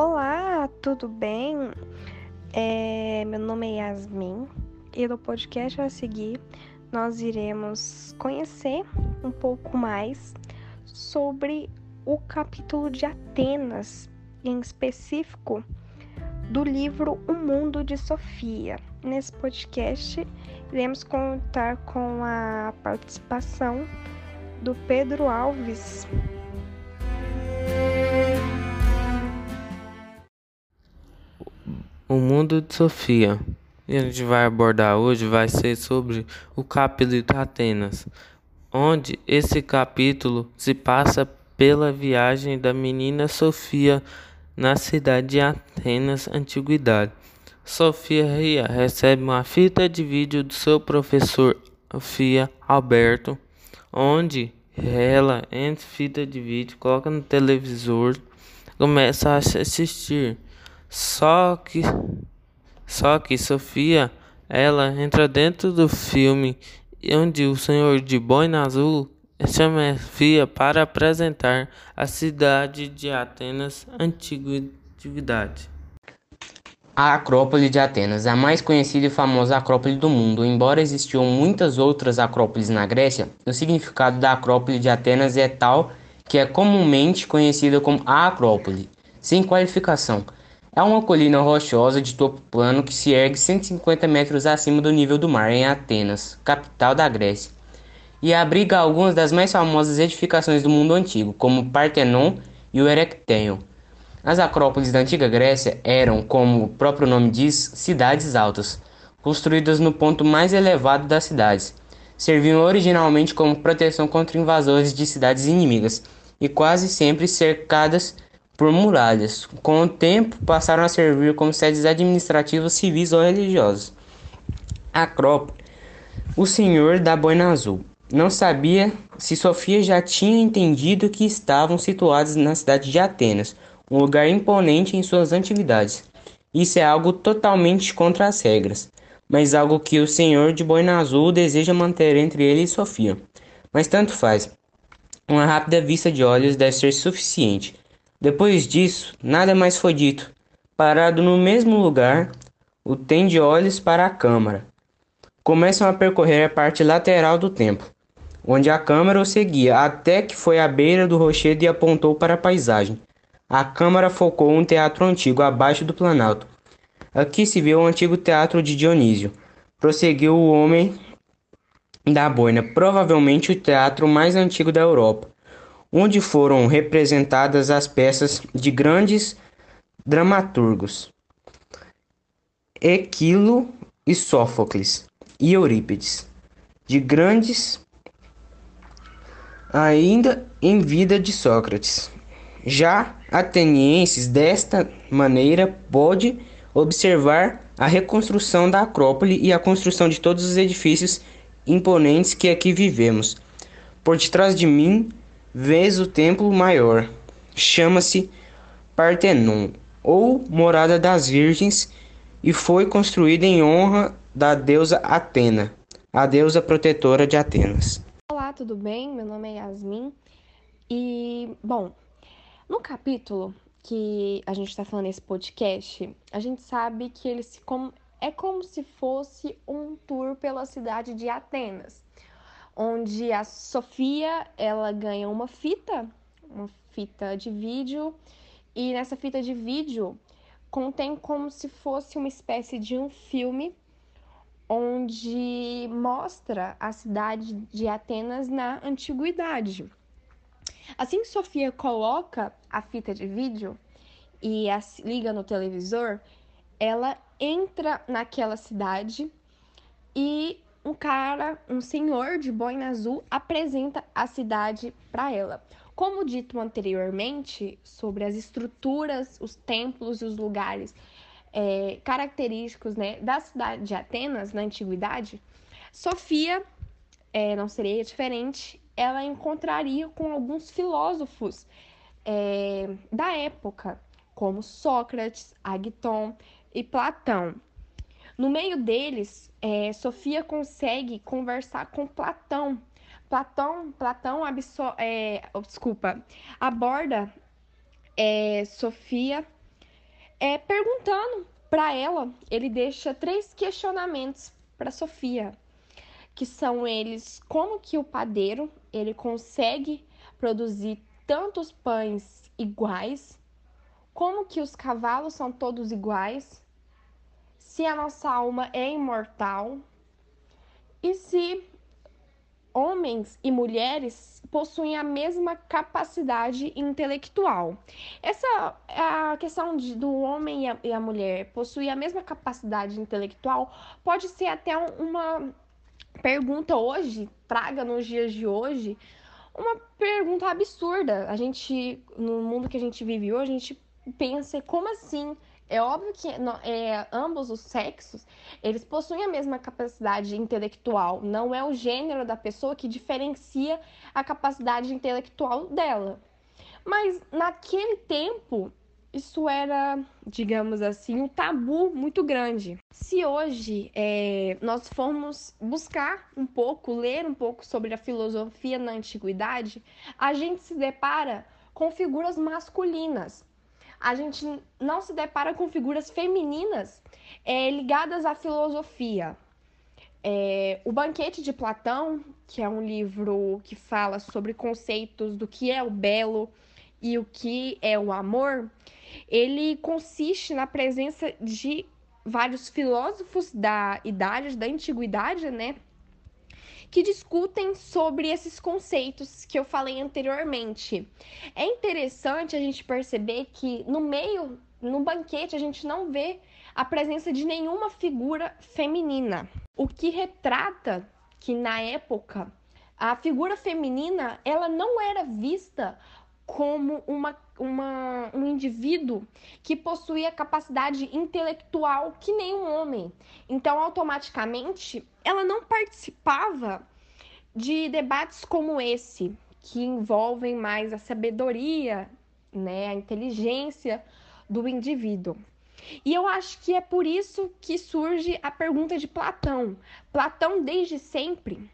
Olá, tudo bem? É, meu nome é Yasmin e no podcast a seguir nós iremos conhecer um pouco mais sobre o capítulo de Atenas, em específico do livro O Mundo de Sofia. Nesse podcast iremos contar com a participação do Pedro Alves. O mundo de Sofia. E a gente vai abordar hoje vai ser sobre o capítulo de Atenas, onde esse capítulo se passa pela viagem da menina Sofia na cidade de Atenas, antiguidade. Sofia recebe uma fita de vídeo do seu professor Sofia Alberto, onde ela entra fita de vídeo, coloca no televisor, começa a assistir. Só que só que Sofia, ela entra dentro do filme onde o senhor de boina azul chama Sofia para apresentar a cidade de Atenas antiguidade. A Acrópole de Atenas, a mais conhecida e famosa acrópole do mundo. Embora existiam muitas outras acrópoles na Grécia, o significado da Acrópole de Atenas é tal que é comumente conhecida como a Acrópole, sem qualificação. É uma colina rochosa de topo plano que se ergue 150 metros acima do nível do mar em Atenas, capital da Grécia, e abriga algumas das mais famosas edificações do mundo antigo, como o Partenon e o Erecteion. As acrópolis da antiga Grécia eram, como o próprio nome diz, cidades altas, construídas no ponto mais elevado das cidades. Serviam originalmente como proteção contra invasores de cidades inimigas e quase sempre cercadas por muralhas. Com o tempo, passaram a servir como sedes administrativas, civis ou religiosas. Acrópole. O senhor da boina azul. Não sabia se Sofia já tinha entendido que estavam situados na cidade de Atenas, um lugar imponente em suas atividades. Isso é algo totalmente contra as regras, mas algo que o senhor de boina azul deseja manter entre ele e Sofia. Mas tanto faz. Uma rápida vista de olhos deve ser suficiente. Depois disso, nada mais foi dito. Parado no mesmo lugar, o tem de olhos para a câmara. Começam a percorrer a parte lateral do templo, onde a câmara o seguia, até que foi à beira do rochedo e apontou para a paisagem. A câmara focou um teatro antigo abaixo do planalto. Aqui se vê o antigo teatro de Dionísio. Prosseguiu o homem da boina, provavelmente o teatro mais antigo da Europa onde foram representadas as peças de grandes dramaturgos Equilo e Sófocles e Eurípides, de grandes ainda em vida de Sócrates. Já atenienses desta maneira pode observar a reconstrução da Acrópole e a construção de todos os edifícios imponentes que aqui vivemos. Por detrás de mim vez o templo maior. Chama-se Partenon, ou Morada das Virgens, e foi construída em honra da deusa Atena, a deusa protetora de Atenas. Olá, tudo bem? Meu nome é Yasmin. E, bom, no capítulo que a gente está falando nesse podcast, a gente sabe que ele se como, é como se fosse um tour pela cidade de Atenas onde a Sofia ela ganha uma fita, uma fita de vídeo, e nessa fita de vídeo contém como se fosse uma espécie de um filme onde mostra a cidade de Atenas na antiguidade. Assim que Sofia coloca a fita de vídeo e a liga no televisor, ela entra naquela cidade e um cara, um senhor de boina azul, apresenta a cidade para ela. Como dito anteriormente, sobre as estruturas, os templos e os lugares é, característicos né, da cidade de Atenas na antiguidade, Sofia é, não seria diferente, ela encontraria com alguns filósofos é, da época, como Sócrates, Agton e Platão. No meio deles, é, Sofia consegue conversar com Platão. Platão, Platão absor é, oh, desculpa, aborda é, Sofia É, perguntando para ela, ele deixa três questionamentos para Sofia, que são eles: como que o padeiro ele consegue produzir tantos pães iguais? Como que os cavalos são todos iguais? Se a nossa alma é imortal? E se homens e mulheres possuem a mesma capacidade intelectual. Essa a questão de, do homem e a, e a mulher possuir a mesma capacidade intelectual pode ser até uma pergunta hoje, traga nos dias de hoje, uma pergunta absurda. A gente, no mundo que a gente vive hoje, a gente pensa como assim é óbvio que é, ambos os sexos eles possuem a mesma capacidade intelectual. Não é o gênero da pessoa que diferencia a capacidade intelectual dela. Mas naquele tempo isso era, digamos assim, um tabu muito grande. Se hoje é, nós formos buscar um pouco, ler um pouco sobre a filosofia na antiguidade, a gente se depara com figuras masculinas a gente não se depara com figuras femininas é, ligadas à filosofia. É, o Banquete de Platão, que é um livro que fala sobre conceitos do que é o belo e o que é o amor, ele consiste na presença de vários filósofos da idade, da antiguidade, né? Que discutem sobre esses conceitos que eu falei anteriormente. É interessante a gente perceber que no meio, no banquete, a gente não vê a presença de nenhuma figura feminina, o que retrata que na época a figura feminina ela não era vista como uma, uma, um indivíduo que possuía capacidade intelectual que nem um homem. Então, automaticamente, ela não participava de debates como esse, que envolvem mais a sabedoria, né, a inteligência do indivíduo. E eu acho que é por isso que surge a pergunta de Platão. Platão, desde sempre,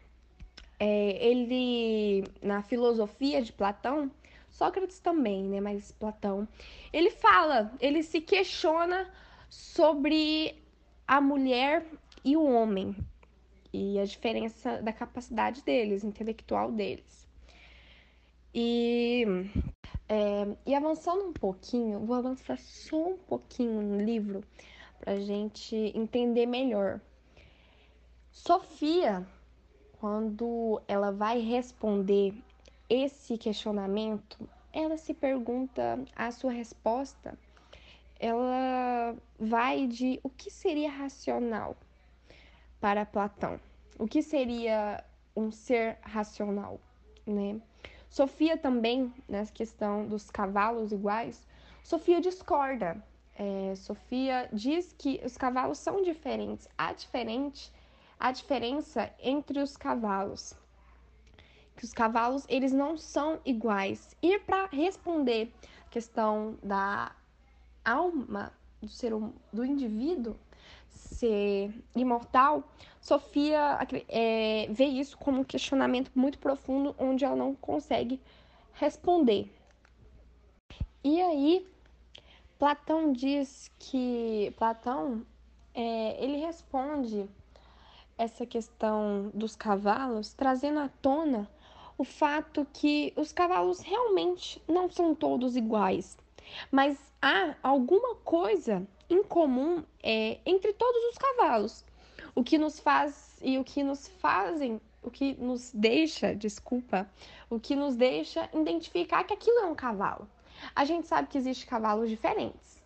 é, ele, na filosofia de Platão, Sócrates também, né? Mas Platão, ele fala, ele se questiona sobre a mulher e o homem e a diferença da capacidade deles, intelectual deles. E, é, e avançando um pouquinho, vou avançar só um pouquinho no livro para gente entender melhor. Sofia, quando ela vai responder esse questionamento, ela se pergunta a sua resposta, ela vai de o que seria racional para Platão. O que seria um ser racional, né? Sofia também, nessa questão dos cavalos iguais, Sofia discorda. É, Sofia diz que os cavalos são diferentes. Há diferente, a diferença entre os cavalos que os cavalos eles não são iguais. E para responder a questão da alma do ser hum, do indivíduo ser imortal, Sofia é, vê isso como um questionamento muito profundo onde ela não consegue responder. E aí Platão diz que Platão é, ele responde essa questão dos cavalos trazendo à tona o fato que os cavalos realmente não são todos iguais, mas há alguma coisa em comum é, entre todos os cavalos. O que nos faz e o que nos fazem, o que nos deixa, desculpa, o que nos deixa identificar que aquilo é um cavalo. A gente sabe que existem cavalos diferentes.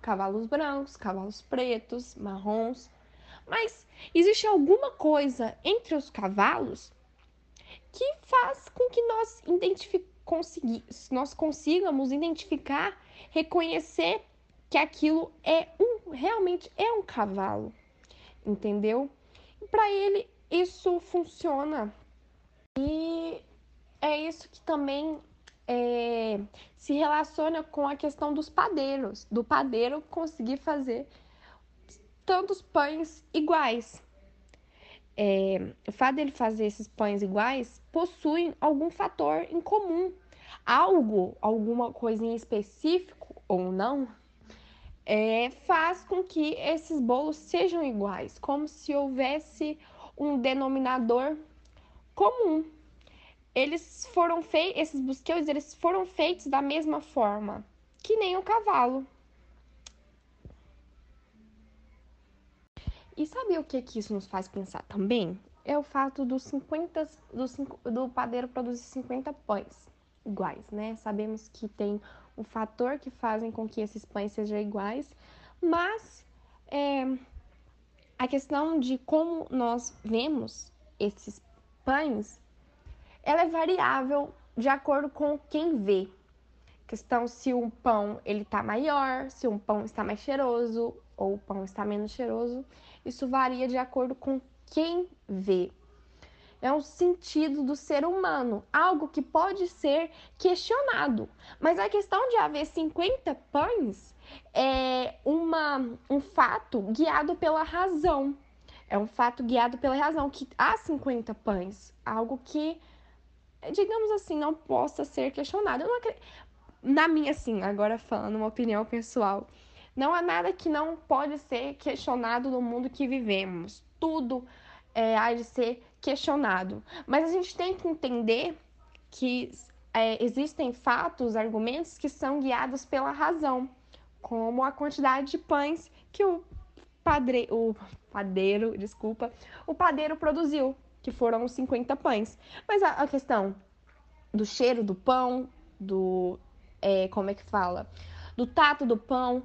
Cavalos brancos, cavalos pretos, marrons. Mas existe alguma coisa entre os cavalos que faz com que nós, nós consigamos identificar, reconhecer que aquilo é um realmente é um cavalo, entendeu? Para ele isso funciona e é isso que também é, se relaciona com a questão dos padeiros, do padeiro conseguir fazer tantos pães iguais é, o fato dele fazer esses pães iguais possui algum fator em comum, algo, alguma coisa em específico ou não, é, faz com que esses bolos sejam iguais, como se houvesse um denominador comum. Eles foram feitos, esses busqueus, eles foram feitos da mesma forma, que nem o cavalo. E sabe o que, que isso nos faz pensar também? É o fato dos 50, do, do padeiro produzir 50 pães iguais, né? Sabemos que tem um fator que fazem com que esses pães sejam iguais, mas é, a questão de como nós vemos esses pães, ela é variável de acordo com quem vê. Questão se um pão ele tá maior, se um pão está mais cheiroso ou o pão está menos cheiroso, isso varia de acordo com quem vê é um sentido do ser humano, algo que pode ser questionado. Mas a questão de haver 50 pães é uma, um fato guiado pela razão. É um fato guiado pela razão, que há 50 pães, algo que, digamos assim, não possa ser questionado. Acredito, na minha, assim, agora falando uma opinião pessoal, não há nada que não pode ser questionado no mundo que vivemos. Tudo é, há de ser questionado. Mas a gente tem que entender que é, existem fatos, argumentos que são guiados pela razão, como a quantidade de pães que o, padre, o padeiro, desculpa, o padeiro produziu, que foram 50 pães. Mas a, a questão do cheiro do pão, do é, como é que fala, do tato do pão,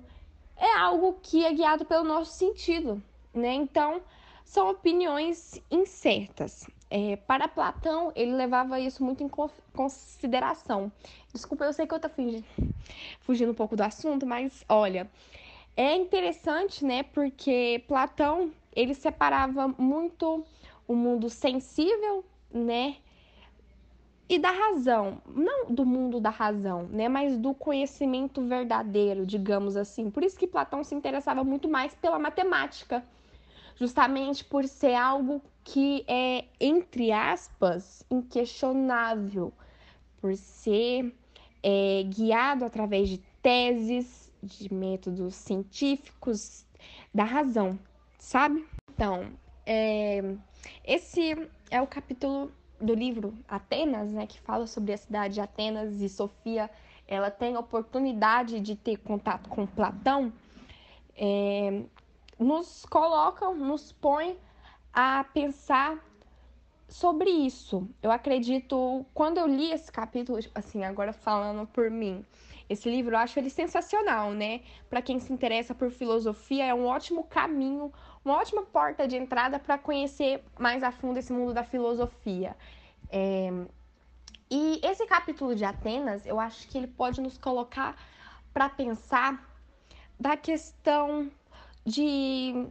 é algo que é guiado pelo nosso sentido, né? Então são opiniões incertas. É, para Platão, ele levava isso muito em consideração. Desculpa, eu sei que eu estou fugindo, fugindo um pouco do assunto, mas olha, é interessante, né? Porque Platão ele separava muito o mundo sensível, né? E da razão, não do mundo da razão, né, mas do conhecimento verdadeiro, digamos assim. Por isso que Platão se interessava muito mais pela matemática, justamente por ser algo que é, entre aspas, inquestionável, por ser é, guiado através de teses, de métodos científicos da razão, sabe? Então, é, esse é o capítulo do livro Atenas, né, que fala sobre a cidade de Atenas e Sofia. Ela tem a oportunidade de ter contato com Platão. É, nos colocam, nos põe a pensar sobre isso. Eu acredito, quando eu li esse capítulo, assim, agora falando por mim, esse livro eu acho ele sensacional, né? Para quem se interessa por filosofia, é um ótimo caminho, uma ótima porta de entrada para conhecer mais a fundo esse mundo da filosofia. É... E esse capítulo de Atenas, eu acho que ele pode nos colocar para pensar da questão de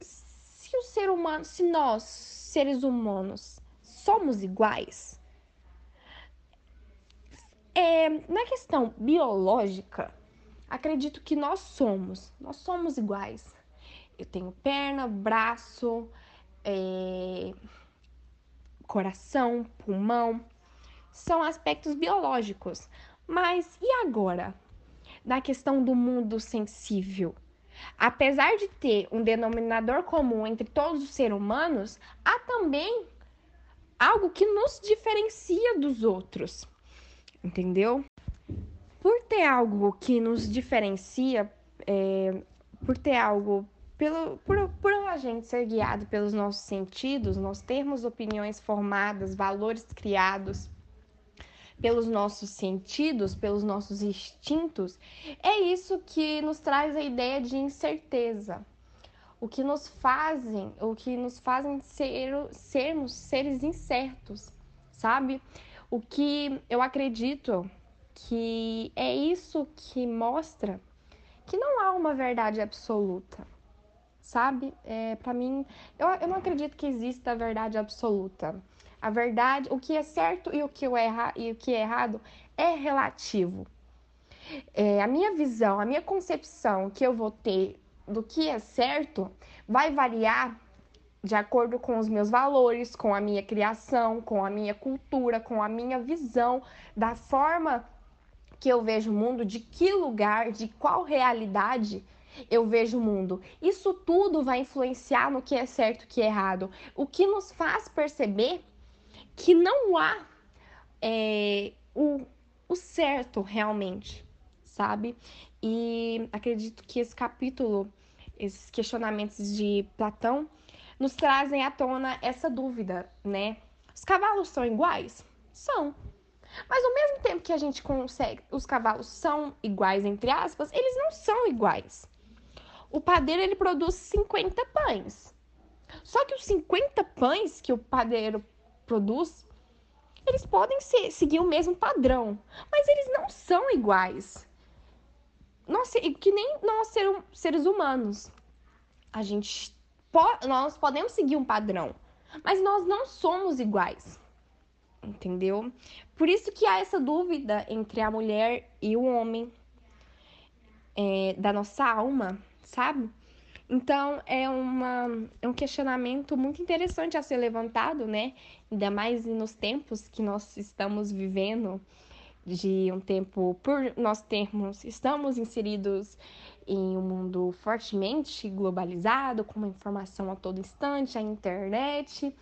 se o ser humano, se nós, seres humanos, somos iguais, é, na questão biológica, acredito que nós somos, nós somos iguais. Eu tenho perna, braço, é, coração, pulmão, são aspectos biológicos. Mas e agora? Na questão do mundo sensível, Apesar de ter um denominador comum entre todos os seres humanos, há também algo que nos diferencia dos outros. Entendeu? Por ter algo que nos diferencia, é, por ter algo, pelo, por, por a gente ser guiado pelos nossos sentidos, nós termos opiniões formadas, valores criados pelos nossos sentidos, pelos nossos instintos, é isso que nos traz a ideia de incerteza. O que nos fazem, o que nos fazem ser, sermos seres incertos, sabe? O que eu acredito que é isso que mostra que não há uma verdade absoluta, sabe? É, para mim, eu, eu não acredito que exista a verdade absoluta. A verdade, o que é certo e o que erra, e o que é errado é relativo. É, a minha visão, a minha concepção que eu vou ter do que é certo vai variar de acordo com os meus valores, com a minha criação, com a minha cultura, com a minha visão da forma que eu vejo o mundo, de que lugar, de qual realidade eu vejo o mundo. Isso tudo vai influenciar no que é certo e que é errado. O que nos faz perceber que não há é, o, o certo realmente, sabe? E acredito que esse capítulo, esses questionamentos de Platão, nos trazem à tona essa dúvida, né? Os cavalos são iguais? São. Mas ao mesmo tempo que a gente consegue, os cavalos são iguais entre aspas, eles não são iguais. O padeiro ele produz 50 pães. Só que os 50 pães que o padeiro produz, eles podem ser, seguir o mesmo padrão, mas eles não são iguais. Nós, que nem nós seres humanos. A gente nós podemos seguir um padrão, mas nós não somos iguais. Entendeu? Por isso que há essa dúvida entre a mulher e o homem é, da nossa alma, sabe? Então é, uma, é um questionamento muito interessante a ser levantado, né? Ainda mais nos tempos que nós estamos vivendo, de um tempo, por nós termos, estamos inseridos em um mundo fortemente globalizado, com uma informação a todo instante, a internet.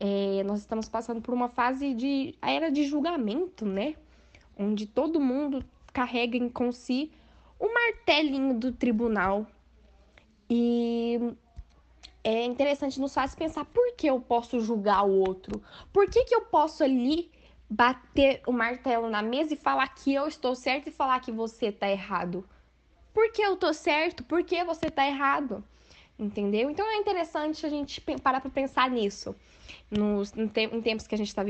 É, nós estamos passando por uma fase de a era de julgamento, né? Onde todo mundo carrega em com si o martelinho do tribunal. E é interessante nos faz pensar por que eu posso julgar o outro? Por que, que eu posso ali bater o martelo na mesa e falar que eu estou certo e falar que você está errado? Por que eu tô certo? Por que você tá errado? Entendeu? Então é interessante a gente parar para pensar nisso. Nos, em tempos que a gente está vivendo.